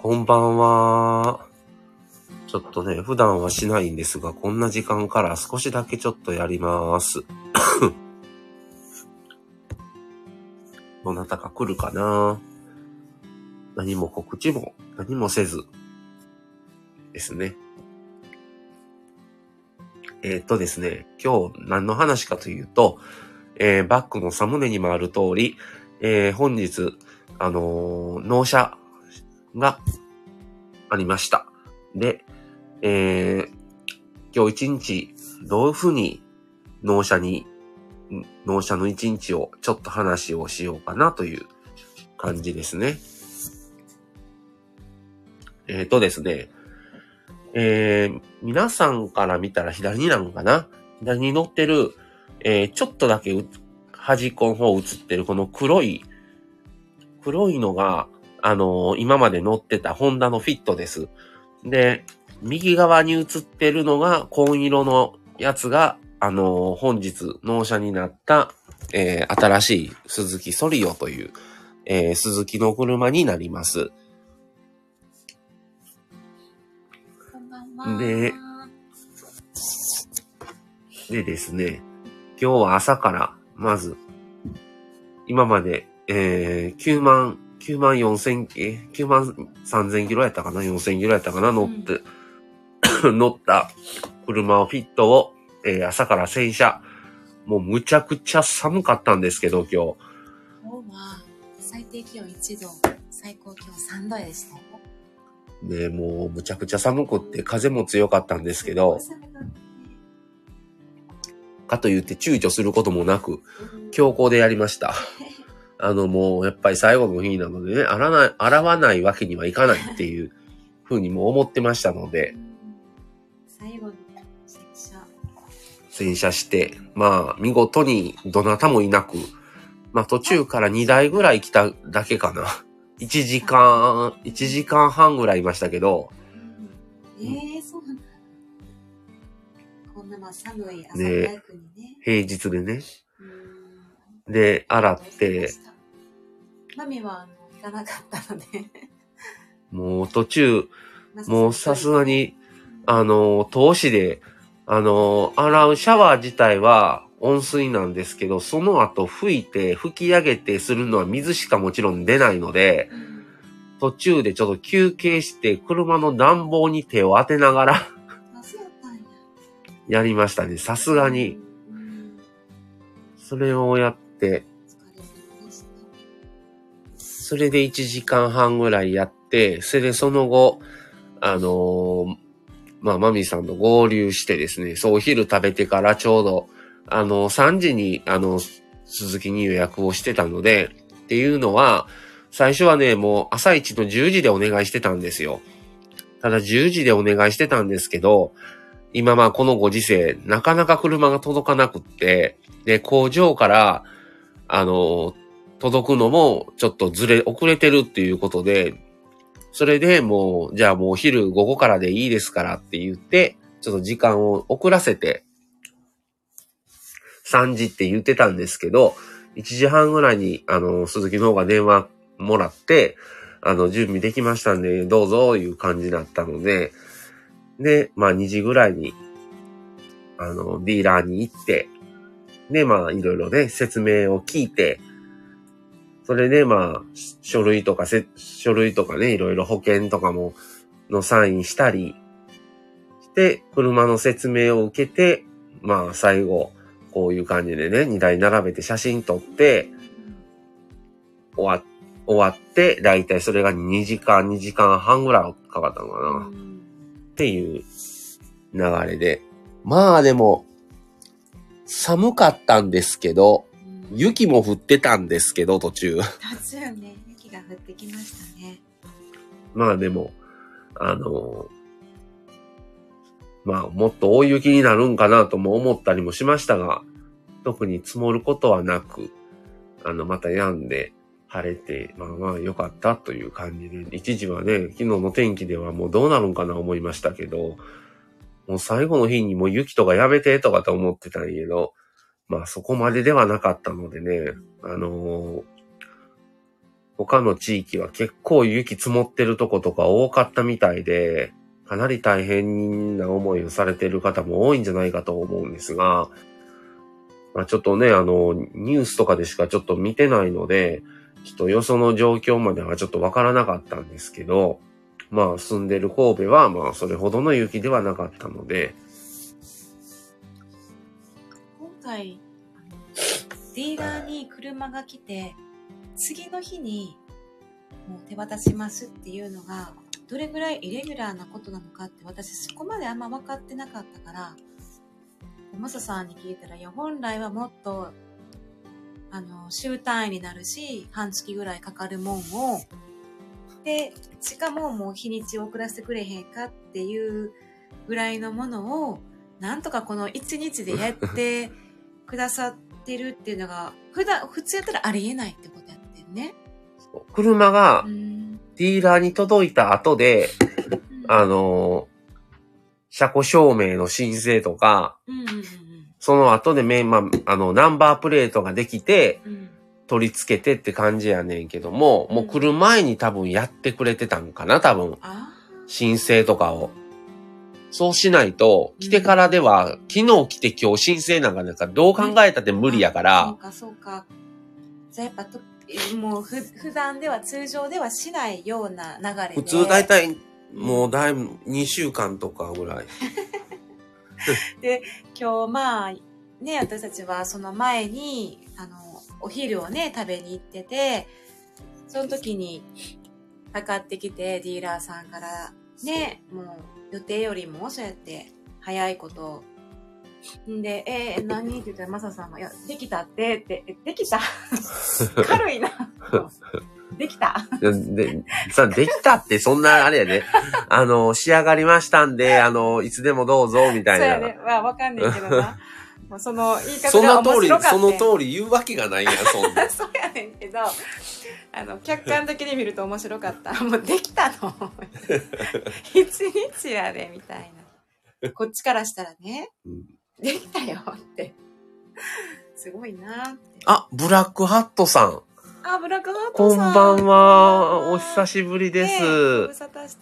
こんばんは。ちょっとね、普段はしないんですが、こんな時間から少しだけちょっとやります。どなたか来るかな？何も告知も何もせずですね。えーっとですね、今日何の話かというと、えーバックのサムネにもある通り、えー本日、あのー納車がありました。で、えー今日一日、どういうふうに納車に、納車の一日をちょっと話をしようかなという感じですね。えっ、とですね、えー皆さんから見たら左になるのかな？左に乗ってる、えーちょっとだけ端っこの方映ってるこの黒い、黒いのが、あのー今まで乗ってたホンダのフィットです。で、右側に映ってるのが紺色のやつが、あのー本日納車になった、えー新しい鈴木ソリオという、えー鈴木の車になります。ででですね、今日は朝から、まず、今まで、えー、9万、9万4千、えー、9万3千キロやったかな ?4 千キロやったかな？乗って、乗った車をフィットを、えー朝から洗車。もうむちゃくちゃ寒かったんですけど、今日。今日は最低気温1度、最高気温3度でしたよ。ね、もうむちゃくちゃ寒くって風も強かったんですけど、かと言って躊躇することもなく、強行でやりました。あのもうやっぱり最後の日なのでね、洗わない、洗わないわけにはいかないっていうふうにも思ってましたので、最後の洗車。洗車して、まあ見事にどなたもいなく、まあ途中から2台ぐらい来ただけかな。1時間、1時間半ぐらいいましたけど、ええー、そうなんだ。こんなまあ寒い朝ね早くにね。平日でね。うんで、洗って、。マミはあの行かなかったので。もう途中、もうさすが。に、あの、投資で、あの、洗うシャワー自体は温水なんですけど、その後拭いて、拭き上げてするのは水しかもちろん出ないので、うん途中でちょっと休憩して、車の暖房に手を当てながらや。やりましたね。さすがに。うん。それをやって。それで1時間半ぐらいやって、それでその後、あのーまあ、マミさんと合流してですね、そうお昼食べてからちょうど、あの3時に、あの、鈴木に予約をしてたので、っていうのは、最初はね、もう朝一の10時でお願いしてたんですよ。ただ10時でお願いしてたんですけど、今まあこのご時世、なかなか車が届かなくって、で、工場から、あの、届くのもちょっとずれ、遅れてるっていうことで、それでもう、じゃあもうお昼午後からでいいですからって言って、ちょっと時間を遅らせて、3時って言ってたんですけど、1時半ぐらいに、あの、鈴木の方が電話もらって、あの、準備できましたんで、どうぞ、いう感じだったので、で、まあ2時ぐらいに、あの、ディーラーに行って、で、まあいろいろね、説明を聞いて、それでまあ、書類とかせ、書類とかね、いろいろ保険とかも、のサインしたりして、車の説明を受けて、まあ最後、こういう感じでね、2台並べて写真撮って、終わ、終わって、だいたいそれが2時間、2時間半ぐらいかかったのかな。っていう流れで。まあでも、寒かったんですけど、雪も降ってたんですけど、途中。途中ね、雪が降ってきましたね。まあでも、あの、まあもっと大雪になるんかなとも思ったりもしましたが、特に積もることはなく、あの、また止んで、晴れて、まあまあ良かったという感じで、一時はね、昨日の天気ではもうどうなるんかな思いましたけど、もう最後の日にもう雪とかやめてとかと思ってたんやけど、まあそこまでではなかったのでね、あのー他の地域は結構雪積もってるとことか多かったみたいで、かなり大変な思いをされてる方も多いんじゃないかと思うんですが、まあ、ちょっとね、あの、ニュースとかでしかちょっと見てないので、ちょっとよその状況まではちょっとわからなかったんですけど、まあ住んでる神戸はまあそれほどの雪ではなかったので、回、ディーラーに車が来て、次の日にもう手渡しますっていうのが、どれぐらいイレギュラーなことなのかって私そこまであんま分かってなかったから、マサさんに聞いたら、いや、本来はもっと、あの、週単位になるし、半月ぐらいかかるもんを、で、しかももう日にちを遅らせてくれへんかっていうぐらいのものを、なんとかこの1日でやってくださってるっていうのが、普段、普通やったらありえないってことやってるね。車がうん。ディーラーに届いた後で、あの、車庫証明の申請とか、その後でめ、まあ、あの、ナンバープレートができて、取り付けてって感じやねんけども、もう来る前に多分やってくれてたんかな、多分。あ申請とかを。そうしないと、来てからでは、昨日来て今日申請なんかなんかどう考えたって無理やかそうら、か、そうか。じゃあやっぱと、もうふ普段では通常ではしないような流れで。普通大体、もうだいぶ2週間とかぐらい。今日まあ、ね、私たちはその前に、あの、お昼をね、食べに行ってて、その時に、かかってきて、ディーラーさんから、ね、もう予定よりもそうやって早いことんで、えー、何？って言ったら、マサさんが、いや、できたって、って、えできた？軽いな。できた？で、さ、できたってそんなあれやね。あの、仕上がりましたんで、あの、いつでもどうぞ、みたいな。そうやね。まあ、わかんないけどな。その言い方が面白かっ、た。その通り言うわけがないやん、そんな。そうやねんけど、あの、客観的に見ると面白かった。もうできたの？一日やで、みたいな。こっちからしたらね、うんできたよって。すごいなって。あ、ブラックハットさん。あ、ブラックハーこんトさん。ばんは。お久しぶりです。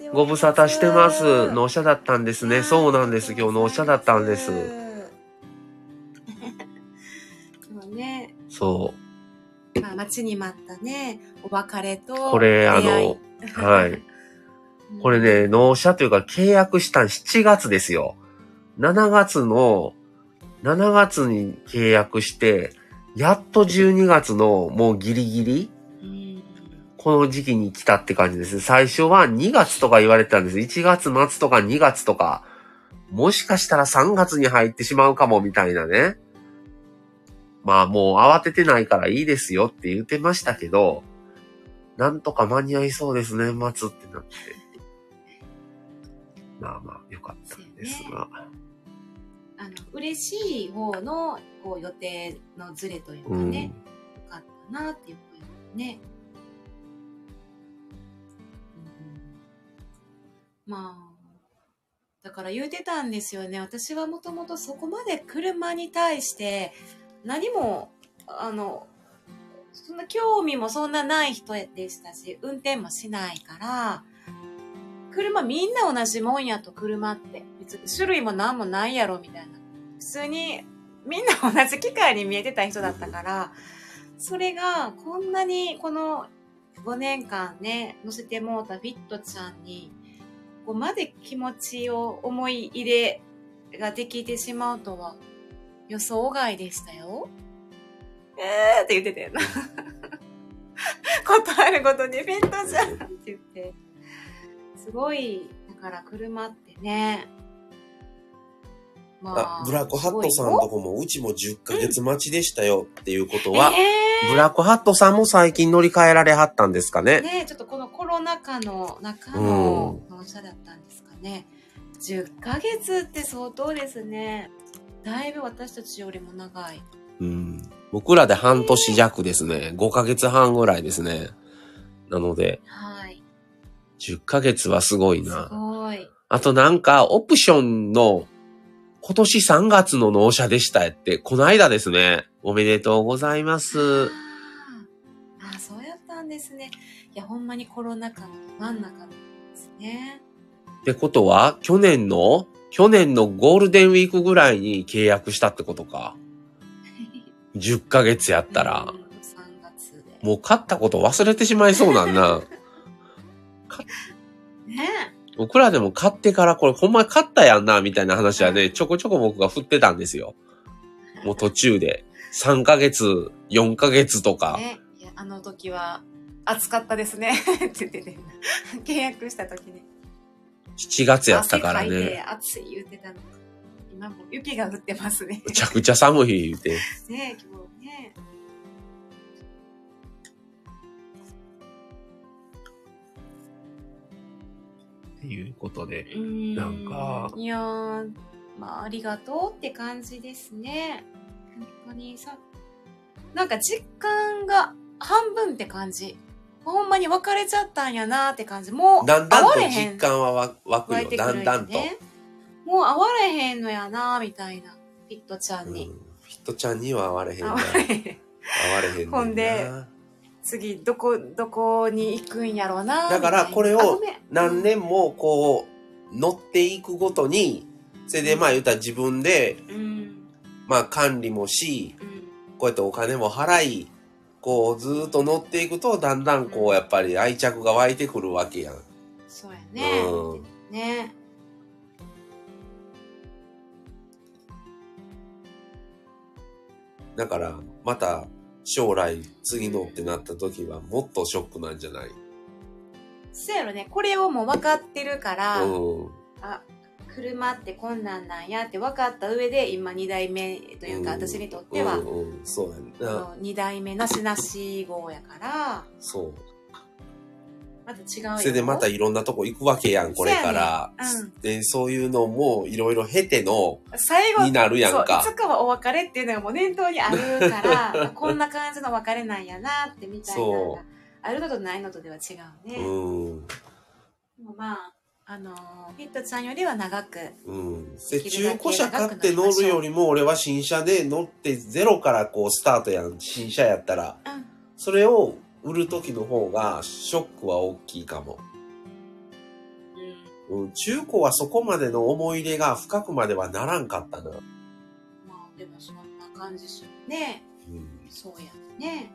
ねご無沙汰してますます。納車だったんですね。そうなんです。今日納車だったんです。今日ね、そまあ、待ちに待ったね、お別れとこれあの。はい。これね、納車というか契約したん7月ですよ。7月の、7月に契約して、やっと12月のもうギリギリうんこの時期に来たって感じです。最初は2月とか言われてたんです。1月末とか2月とか、もしかしたら3月に入ってしまうかもみたいなね。まあもう慌ててないからいいですよって言ってましたけど、なんとか間に合いそうです、年末ってなって。まあまあ、よかったんですが。あの嬉しい方のこう予定のズレというかうん。ね、よかったなっていう声がね。うんまあ、だから言うてたんですよね。私はもともとそこまで車に対して何も、あの、そんな興味もそんなない人でしたし、運転もしないから、車みんな同じもんやと車って。別に種類も何もないやろみたいな。普通にみんな同じ機械に見えてた人だったから、それがこんなにこの5年間ね、乗せてもうたフィットちゃんに、ここまで気持ちを思い入れができてしまうとは予想外でしたよ。えーって言ってたよな。ことあるごとにフィットじゃんって言って。すごい、だから車ってね。まあ、ブラックハットさんとこも、うちも10ヶ月待ちでしたよっていうことは、えーブラックハットさんも最近乗り換えられはったんですかね。ねちょっとこのコロナ禍の中の納車だったんですかね。10ヶ月って相当ですね。だいぶ私たちよりも長い。うん。僕らで半年弱ですね。5ヶ月半ぐらいですね。なので、はい。10ヶ月はすごいすな。ごい。あとなんか、オプションの、今年3月の納車でしたって、この間ですね。おめでとうございます。あーあ、そうやったんですね。いや、ほんまにコロナ禍の真ん中ですね。ってことは、去年の、去年のゴールデンウィークぐらいに契約したってことか。10ヶ月やったらうん、3月で。もう買ったこと忘れてしまいそうなんな。ね僕らでも買ってからこれほんまに買ったやんな、みたいな話はね、ちょこちょこ僕が振ってたんですよ。もう途中で。3ヶ月、4ヶ月とか。ねあの時は暑かったですね。って言ってて。契約した時ね。7月やったから汗かいてね。暑い言ってたの。今も雪が降ってますね。むちゃくちゃ寒い言うて。ね今日ね。っていうことで。んなんかいやー、まあ、ありがとうって感じですね。本当にさ、なんか実感が半分って感じ。ほんまに別れちゃったんやなって感じ。もう、だんだんと実感はわ湧くよ。くるだんだんと。ね。もう会われへんのやなみたいな。ピットちゃんに。うん。ヒットちゃんには会われへん会な。われへん。会われへんほんで次、どこ、どこに行くんやろうなだからこれを何年もこう、乗っていくごとに、それでまあ言ったら自分で、うん。まあ管理もし、うん。こうやってお金も払い、こうずーっと乗っていくと、だんだんこうやっぱり愛着が湧いてくるわけやん。そうやね。うんね。だから、また将来次のってなった時はもっとショックなんじゃない？そうやろね。これをもう分かってるから、うん。あ、車ってこんなんなんやって分かった上で、今2代目というか、うん私にとっては、うんうん、そうやんな。2代目なしなし号やから、そう。また違うよ。それでまたいろんなとこ行くわけやん、これから。そうやねで、そういうのもいろいろ経ての、最後になるやんかいつかはお別れっていうのがもう念頭にあるから、こんな感じの別れなんやなってみたいなあるのとないのとでは違うね。うん。でもまあ、あのー、フィットちゃんよりは長く、うん。で、中古車買って乗るよりも、俺は新車で乗ってゼロからこうスタートやん。新車やったら。うん、それを売る時の方がショックは大きいかも。うん、中古はそこまでの思い入れが深くまではならんかったな。まあ、でもそんな感じするね。うん。そうやね。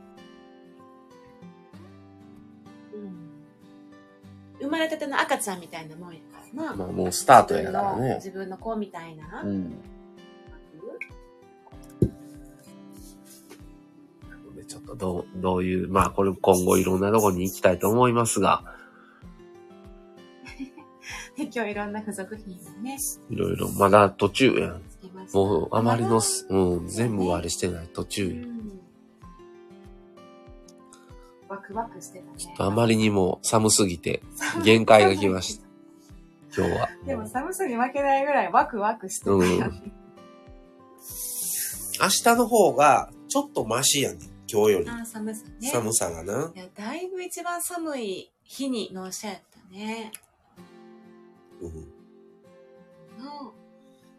うん。生まれたての赤ちゃんみたいなもんやからな。まあもうスタートやからね。自分の子みたいな。うん。ちょっとどう、どういう、まあこれ今後いろんなとこに行きたいと思いますが、で 今日いろんな付属品をね、いろいろまだ途中やん。もうあまりのうん、全部はあれしてない途中やん。クワクしてたね。あまりにも寒すぎて限界が来ました。今日は。でも寒さに負けないぐらいワクワクしてたよね。明日の方がちょっとマシやねん。今日より。あー寒さね。寒さがな。いや、だいぶ一番寒い日に納車やったね。うん。の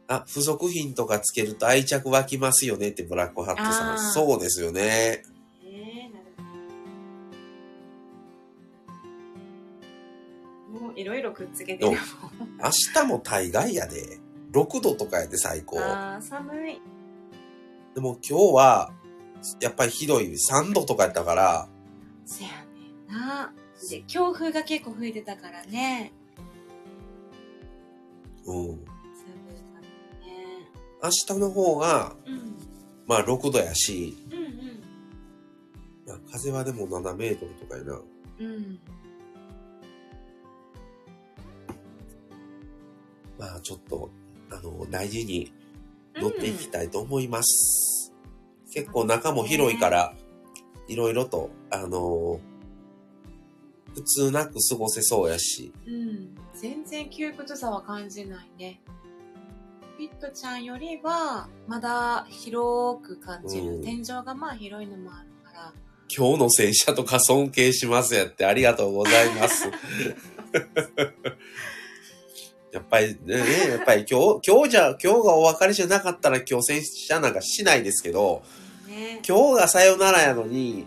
あ、付属品とかつけると愛着湧きますよねってブラックハットさん。そうですよね。いろいろくっつけてるもん。明日も大概やで。6度とかやで最高。あー、寒い。でも今日は、やっぱりひどい3度とかやったから、せやねんな。で、強風が結構吹いてたからね。うん。寒かったね。明日の方が、うん。まあ6度やし、うんうん。まあ風はでも7メートルとかやな。うん。まあちょっと、あの、大事に乗っていきたいと思います。結構中も広いから、いろいろと、あの普通なく過ごせそうやし、うん。全然窮屈さは感じないね。ピットちゃんよりは、まだ広く感じる。うん天井がまあ広いのもあるから。今日の洗車とか尊敬しますやってありがとうございます。やっぱりね、やっぱり 今日、今日じゃ、今日がお別れじゃなかったら今日洗車なんかしないですけど、ね。今日がさよならやのに、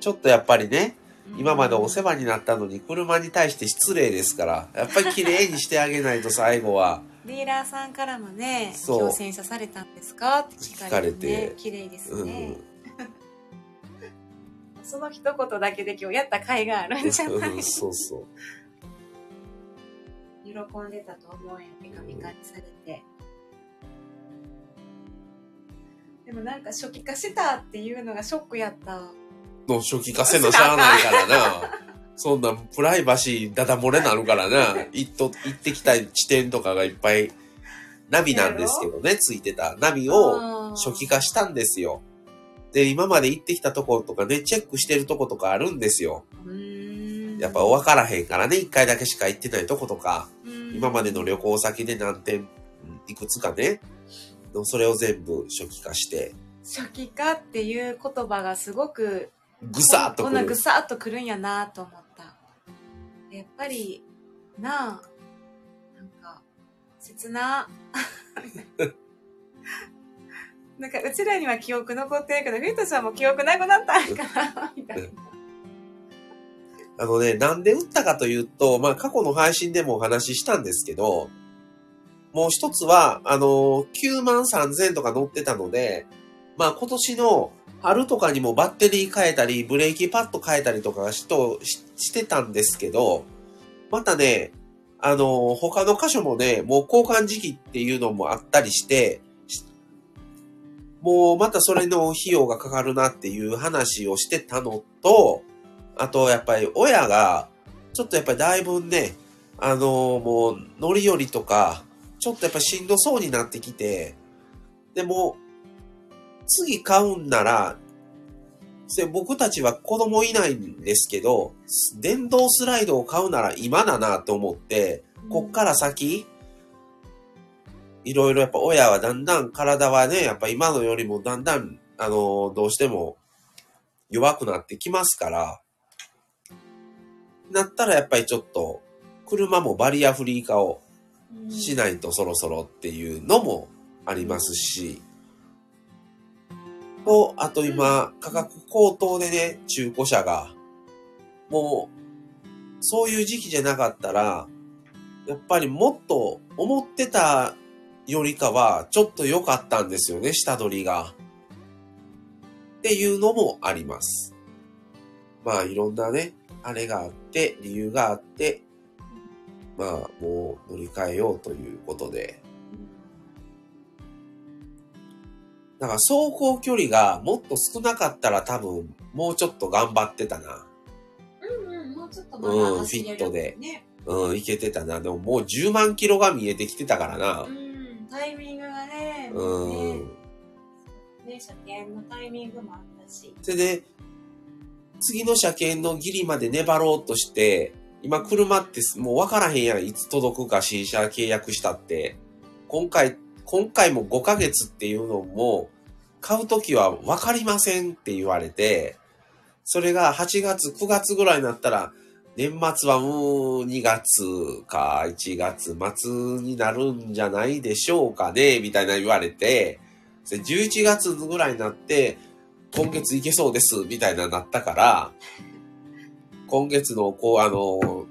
ちょっとやっぱりね、今までお世話になったのに車に対して失礼ですから、やっぱり綺麗にしてあげないと最後は。ディーラーさんからもね、そう今日洗車されたんですか？って聞かれて、ねれて、綺麗ですうん。ね。その一言だけで今日やった甲斐があるんじゃない？うんそうそう。喜んでたと思うよ、ピカピカにされて。でもなんか初期化したっていうのがショックやった。の初期化せなしゃあないからな。そんなんプライバシーダダ漏れなるからな。行っと、行ってきた地点とかがいっぱい、ナビなんですけどね、ついてた。ナビを初期化したんですよ。で、今まで行ってきたとことかね、チェックしてるとことかあるんですよ。うーんやっぱ分からへんからね、一回だけしか行ってないとことか、うん今までの旅行先で何点、うんいくつかね、のそれを全部初期化して、初期化っていう言葉がすごくぐさっとくるこんなぐ。さっとくるんやなと思った。やっぱり、なあ、なんか、切な。なんか、うちらには記憶残ってるけど、フィートちゃんも記憶なくなったんかなみたいな。あのね、なんで打ったかというと、まあ過去の配信でもお話ししたんですけど、もう一つは、あの、9万3000とか乗ってたので、まあ今年の春とかにもバッテリー変えたり、ブレーキパッド変えたりとかしとししてたんですけど、またね、あの、他の箇所もね、もう交換時期っていうのもあったりして、もうまたそれの費用がかかるなっていう話をしてたのと、あと、やっぱり親が、ちょっとやっぱりだいぶね、あのもう乗り降りとか、ちょっとやっぱしんどそうになってきて、でも、次買うんなら、僕たちは子供いないんですけど、電動スライドを買うなら今だなと思って、こっから先、いろいろやっぱ親はだんだん体はね、やっぱ今のよりもだんだん、あのどうしても弱くなってきますから、なったらやっぱりちょっと、車もバリアフリー化をしないとそろそろっていうのもありますし、と、あと今、価格高騰でね、中古車が、もう、そういう時期じゃなかったら、やっぱりもっと思ってたよりかは、ちょっと良かったんですよね、下取りが。っていうのもあります。まあ、いろんなね、あれがあって、理由があって、まあ、もう乗り換えようということで。だから走行距離がもっと少なかったら多分、もうちょっと頑張ってたな。うんうん、もうちょっとまだ走れる、うんフィットでね。うん、いけてたな。でももう10万キロが見えてきてたからなう。ん、タイミングがね、うねん。ね、車検のタイミングもあったし。で、次の車検のギリまで粘ろうとして、今車ってもう分からへんやん。いつ届くか新車契約したって。今回、今回も5ヶ月っていうのも、買うときは分かりませんって言われて、それが8月、9月ぐらいになったら、年末はもう2月か1月末になるんじゃないでしょうかね、みたいな言われて、11月ぐらいになって、今月いけそうです、みたいななったから、今月の、こう、あの、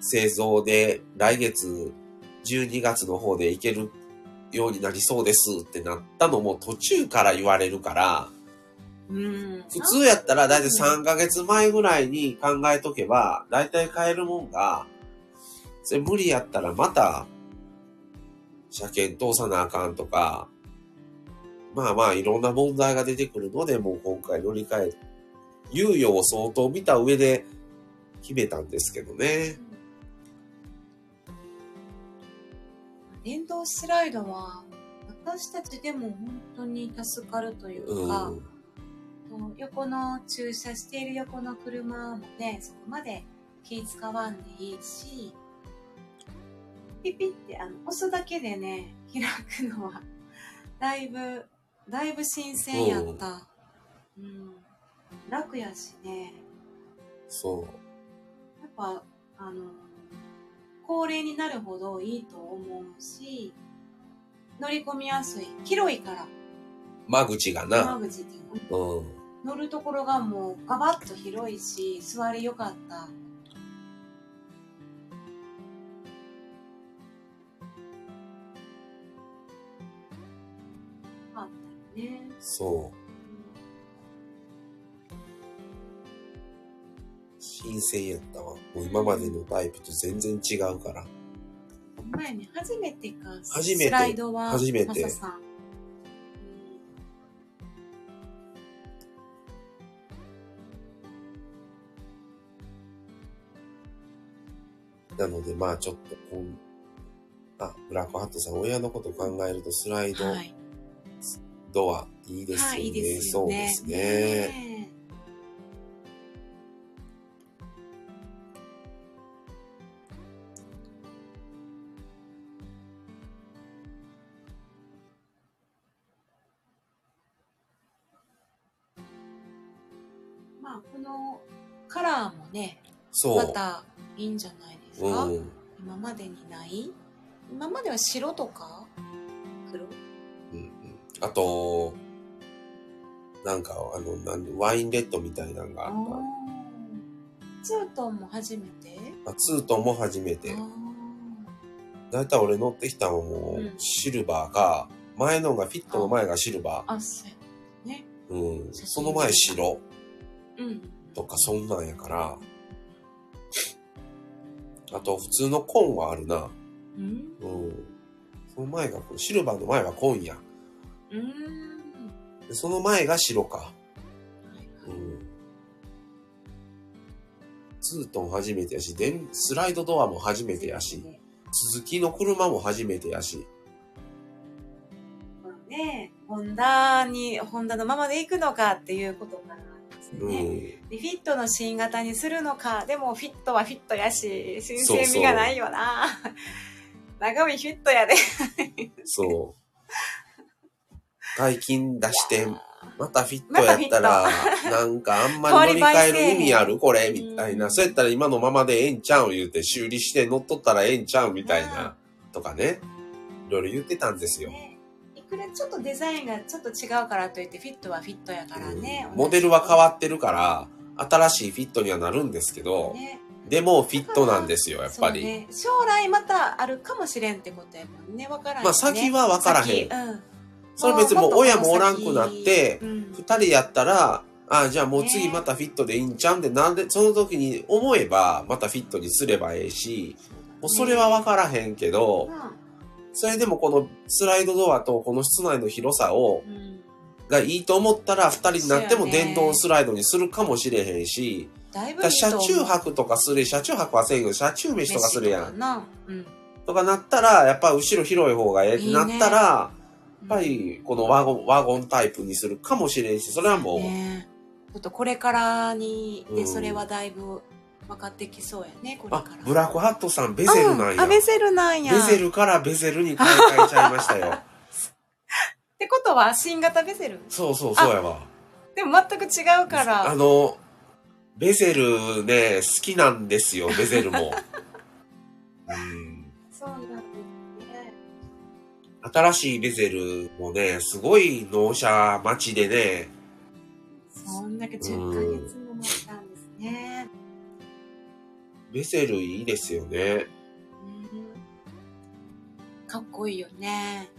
製造で来月12月の方でいけるようになりそうですってなったのも途中から言われるから、うん。普通やったらだいたい3ヶ月前ぐらいに考えとけば、だいたい買えるもんが、それ無理やったらまた、車検通さなあかんとか、まあまあいろんな問題が出てくるので、もう今回乗り換え、猶予を相当見た上で決めたんですけどね。電動スライドは、私たちでも本当に助かるといううか、ん。横の駐車している横の車もね、そこまで気使わんでいいし、ピピってあの押すだけでね、開くのは、だいぶ、だいぶ新鮮やった。うん。楽やしね、そやっぱ、あの、高齢になるほどいいと思うし、乗り込みやすい。広いから、う。間口がな。山口っていうのうん。乗るところがもうガバッと広いし、座りよかった。ね。そう。新鮮やったわ。もう今までのタイプと全然違うから。前ね、初めてか。初めてスライドは。初めてなので、まあちょっとこん、あ、ブラックハットさん、親のこと考えるとスライドはい。ドア、いいですよね。はい、いいですよね。そうですね。ねまあ、このカラーもね、そう。またいいんじゃないですか？うん。今までにない？今までは白とか黒？あと、なんか、あの、なんワインレッドみたいなのがあっあーツートンも初めて？た。あツートンも初めてだいたい俺乗ってきたのもうんシルバーか、前のがフィットの前がシルバあ、そうやね。ー。うん。その前白うん。とかそんなんやから。あと普通の紺はあるな。うん。うん。その前が、シルバーの前は紺や。うーん。でその前が白か。ツートン初めてやし、電スライドドアも初めてやし、鈴木の車も初めてやし。まあね、ホンダに、ホンダのままで行くのかっていうことからですうね。ん。でフィットの新型にするのか、でもフィットはフィットやし、新そうそう鮮味がないよな。中身フィットやで。そう。大金出して、またフィットやったら、なんかあんまり乗り換える意味ある？これみたいな。うんそうやったら今のままでええんちゃうん言うて修理して乗っとったらええんちゃうみたいな。とかね。いろいろ言ってたんですよ。ねいくらちょっとデザインがちょっと違うからといってフィットはフィットやからね。うんモデルは変わっってるから、新しいフィットにはなるんですけど、ね。でもフィットなんですよ、やっぱり。将来またあるかもしれんってことやもんね。わからん。まあ先はわからへん。それ別にもう親もおらんくなって、うん。二人やったら、あじゃあもう次ねまたフィットでいいんちゃうんで、なんで、その時に思えば、またフィットにすればええし、もうそれはわからへんけど、それでもこのスライドドアとこの室内の広さを、がいいと思ったら、二人になっても電動スライドにするかもしれへんし、だ車中泊とかする、車中泊はせんけど、車中飯とかするやん。飯とかな。うん。とかなったら、やっぱ後ろ広い方がええってなったら、ぱうんりこのワゴン、ワゴンタイプにするかもしれんし、それはもう、ねちょっとこれからに、で、うんそれはだいぶ分かってきそうやね、これあから。、ブラックハットさんベゼルなんや。うんあ、ベゼルなんや。ベゼルからベゼルに買い替えちゃいましたよ。ってことは、新型ベゼル？そうそうそうやわ。でも全く違うから。あの、ベゼルね、好きなんですよ、ベゼルも。うん新しいベゼルもね、すごい納車待ちでね、そんだけ10ヶ月も待ったんですね。ベゼルいいですよね。うんかっこいいよね。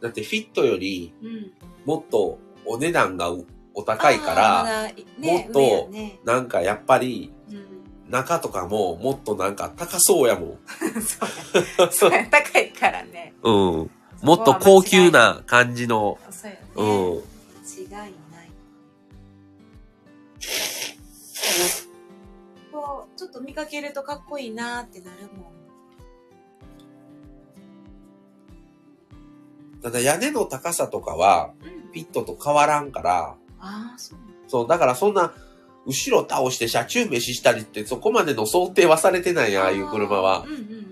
だってフィットよりうん。もっとお値段がお高いから、ね、もっと。なんかやっぱりうん。中とかももっとなんか高そうやもん。そうや。そうや、高いからね。うん。もっと高級な感じの、そうやね。うん。違いない。こう、ちょっと見かけるとかっこいいなーってなるもん。ただ屋根の高さとかは、うん。フィットと変わらんから、ああ、そう。そう、だからそんな、後ろ倒して車中飯したりってそこまでの想定はされてないああいう車はうん。うん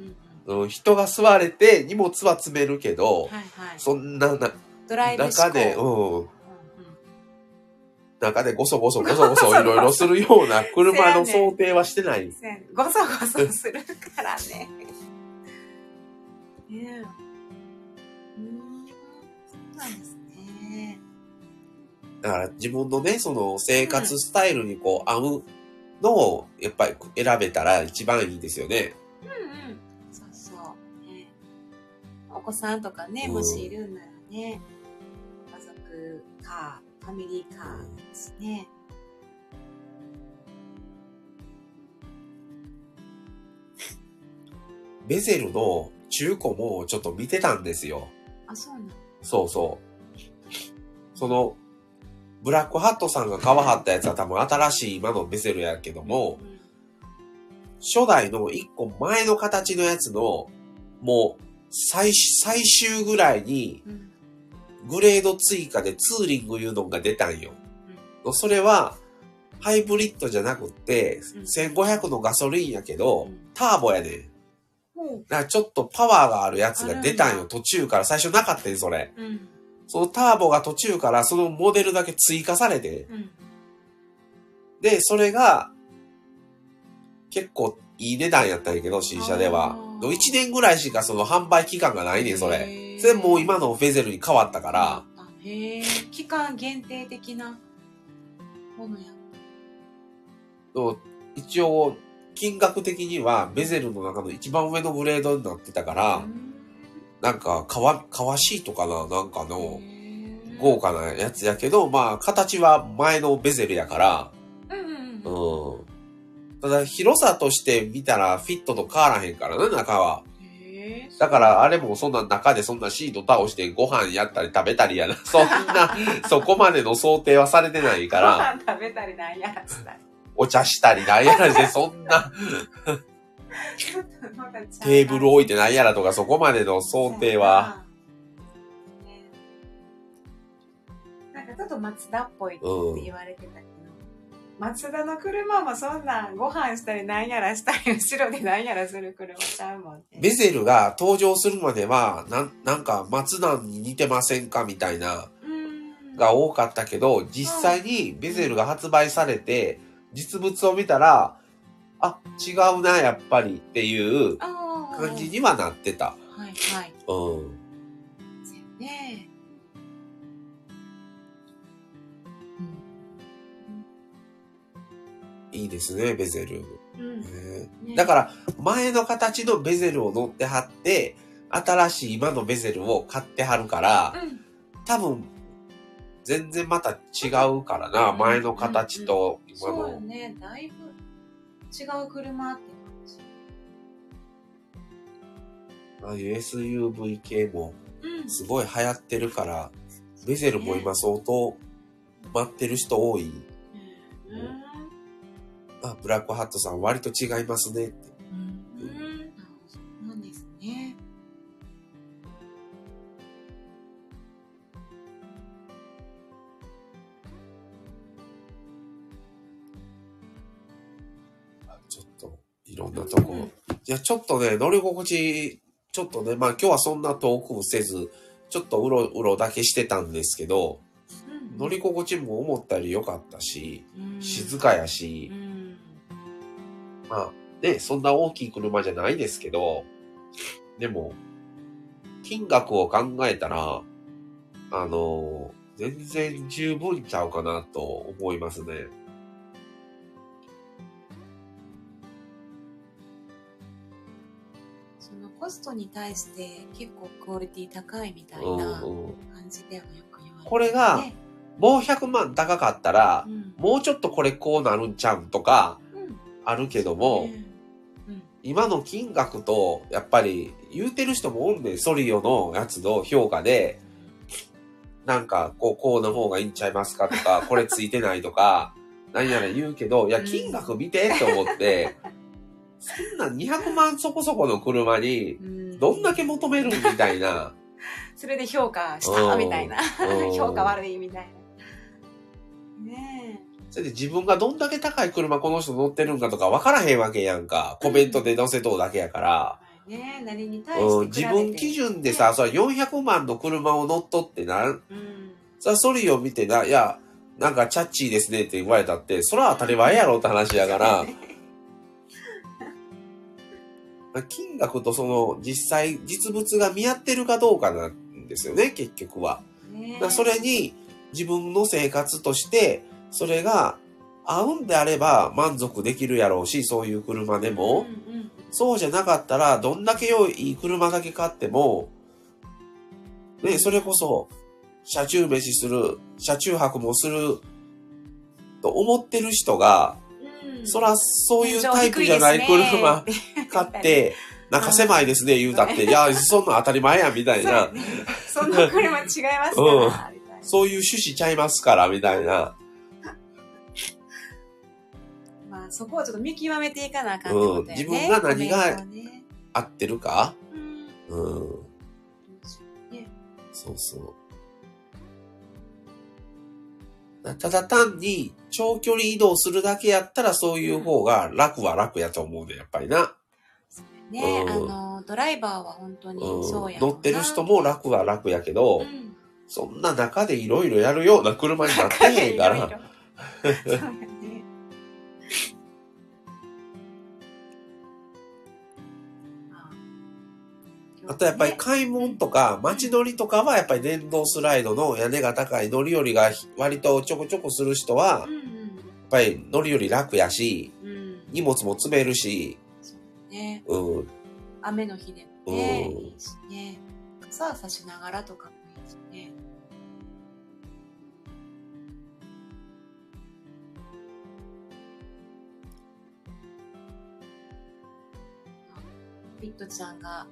人が座れて荷物は詰めるけど、はいはい。そんななドライブ中で、ううん、ん中でゴソゴソゴソゴソいろいろするような車の想定はしてない。ごそごそするからね。ねえ。うん。そうなんですね。だから自分のね、その生活スタイルにこう合うのをやっぱり選べたら一番いいですよね。うんうん。そうそう。ね、お子さんとかね、うんもしいるんならね、家族カー、ファミリーカーですね。ベゼルの中古もちょっと見てたんですよ。あ、そうなのそうそう。その、ブラックハットさんが買わはったやつは多分新しい今のベゼルやけども、うん初代の一個前の形のやつの、もう、最、最終ぐらいに、うんグレード追加でツーリングいうのが出たんよ。それは、ハイブリッドじゃなくって、うん1500のガソリンやけど、うんターボやねん。ほだからちょっとパワーがあるやつが出たんよ。途中から。最初なかったんそれ。ううん。そのターボが途中からそのモデルだけ追加されて、うん。で、それが、結構いい値段やったんやけど、新車ではあ。ー1年ぐらいしかその販売期間がないねん、それ。それもう今のフェゼルに変わったから、あへえ、期間限定的なものや。一応、金額的にはベゼルの中の一番上のグレードになってたから、なんか、革、革シートかななんかの、豪華なやつやけど、まあ、形は前のベゼルやから、うんうん。ただ、広さとして見たらフィットと変わらへんからね、中は。だから、あれもそんな中でそんなシート倒してご飯やったり食べたりやな。そんな、そこまでの想定はされてないかごら、飯食べたりなんやらしたり。お茶したりなんやらして、そんなテーブル置いてなんやらとかそこまでの想定は、。ねなんかちょっと松田っぽいって言われてたけど、松田の車もそんなご飯したりなんやらしたり後ろでなんやらする車ちゃうもんね。ベゼルが登場するまでは、なん、なんか松田に似てませんかみたいな、うんが多かったけど、実際にベゼルが発売されて、実物を見たら、あ、違うな、やっぱりっていう感じにはなってた。はいはい。うん。そうやね。いいですね、ベゼル。うん。ねねだから、前の形のベゼルを乗ってはって、新しい今のベゼルを買ってはるから、うん。多分、全然また違うからな、前の形と今そうよの。ね。だいぶ違う車って感じ。ああいう SUV 系もうん。すごい流行ってるから、ベゼルも今相当待ってる人多い。うん。あ、ブラックハットさん割と違いますねって。いろんなとこ。いや、ちょっとね、乗り心地、ちょっとね、まあ今日はそんな遠くせず、ちょっとうろうろだけしてたんですけど、うん乗り心地も思ったより良かったし、うん静かやしう、ん。まあね、そんな大きい車じゃないですけど、でも、金額を考えたら、あの、全然十分ちゃうかなと思いますね。コストに対して結構クオリティ高いみたいうんなうん。感じではよく言われて、これがねもう100万高かったらう、ん。もうちょっとこれこうなるんちゃうんとかうん。あるけども、うん。今の金額と、やっぱり言うてる人もおんねん、ソリオのやつの評価で、なんか、こう、こうの方がいいんちゃいますかとか、これついてないとか、何やら言うけど、いや、うん金額見てって思って、そんな200万そこそこの車に、うん。どんだけ求めるみたいな。それで評価したうんみたいな。うん。評価悪いみたいな。ねそれで自分がどんだけ高い車この人乗ってるんかとか分からへんわけやんか。コメントで載せとうだけやから。えね何に対うん、して自分基準でさ、それ400万の車を乗っとってな、うん。さあ、ソリを見てな、いや、なんかチャッチーですねって言われたって、それは当たり前やろって話やから、金額とその実際、実物が見合ってるかどうかなんですよね、結局は。それに、自分の生活として、それが合うんであれば満足できるやろうし、そういう車でも。そうじゃなかったら、どんだけ良い車だけ買っても、ね、それこそ、車中飯する、車中泊もする、と思ってる人が、うんそら、そういうタイプじゃない。車 買って、中狭いですね、言うたって、いや、そんなん当たり前や、みたいな。そんな車違いますから、うん。みたいな。そういう趣旨ちゃいますから、みたいな。まあ、そこをちょっと見極めていかなあかん。うん。自分が何が合ってるか？うん。うん。ね。そうそう。ただ単に長距離移動するだけやったらそういう方が楽は楽やと思うね、やっぱりな。ね、うん。あの、ドライバーは本当にそうやうん、乗ってる人も楽は楽やけど、うん。そんな中でいろいろやるような車になってへんから。あとやっぱり買い物とか街乗りとかはやっぱり電動スライドの屋根が高い乗り降りが割とちょこちょこする人は、やっうんぱり乗り降り楽やし、荷物も詰めるし、そうね。うん、雨の日でもね、うんいいしね。傘差しながらとかもいいしね。ピットちゃんが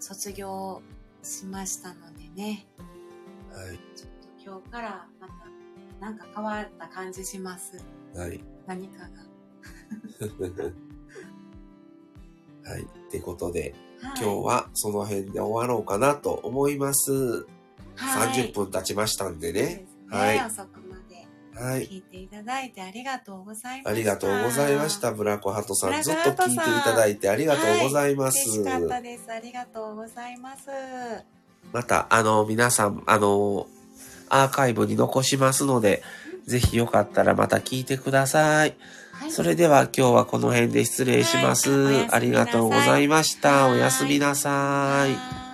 卒業しましたのでねはい。ちょっと今日からまたなんか変わった感じしますはい。何かが はい。ってことで、はい今日はその辺で終わろうかなと思います。はい30分経ちましたんでね。ですねはい遅くはい。聞いていただいてありがとうございました。ありがとうございました。。ブラコハトさん。ずっと聞いていただいてありがとうございます。嬉しかったです。ありがとうございます。また、あの、皆さん、あの、アーカイブに残しますので、ぜひよかったらまた聞いてください。はいそれでは今日はこの辺で失礼します。はいありがとうございました。はいおやすみなさい。はい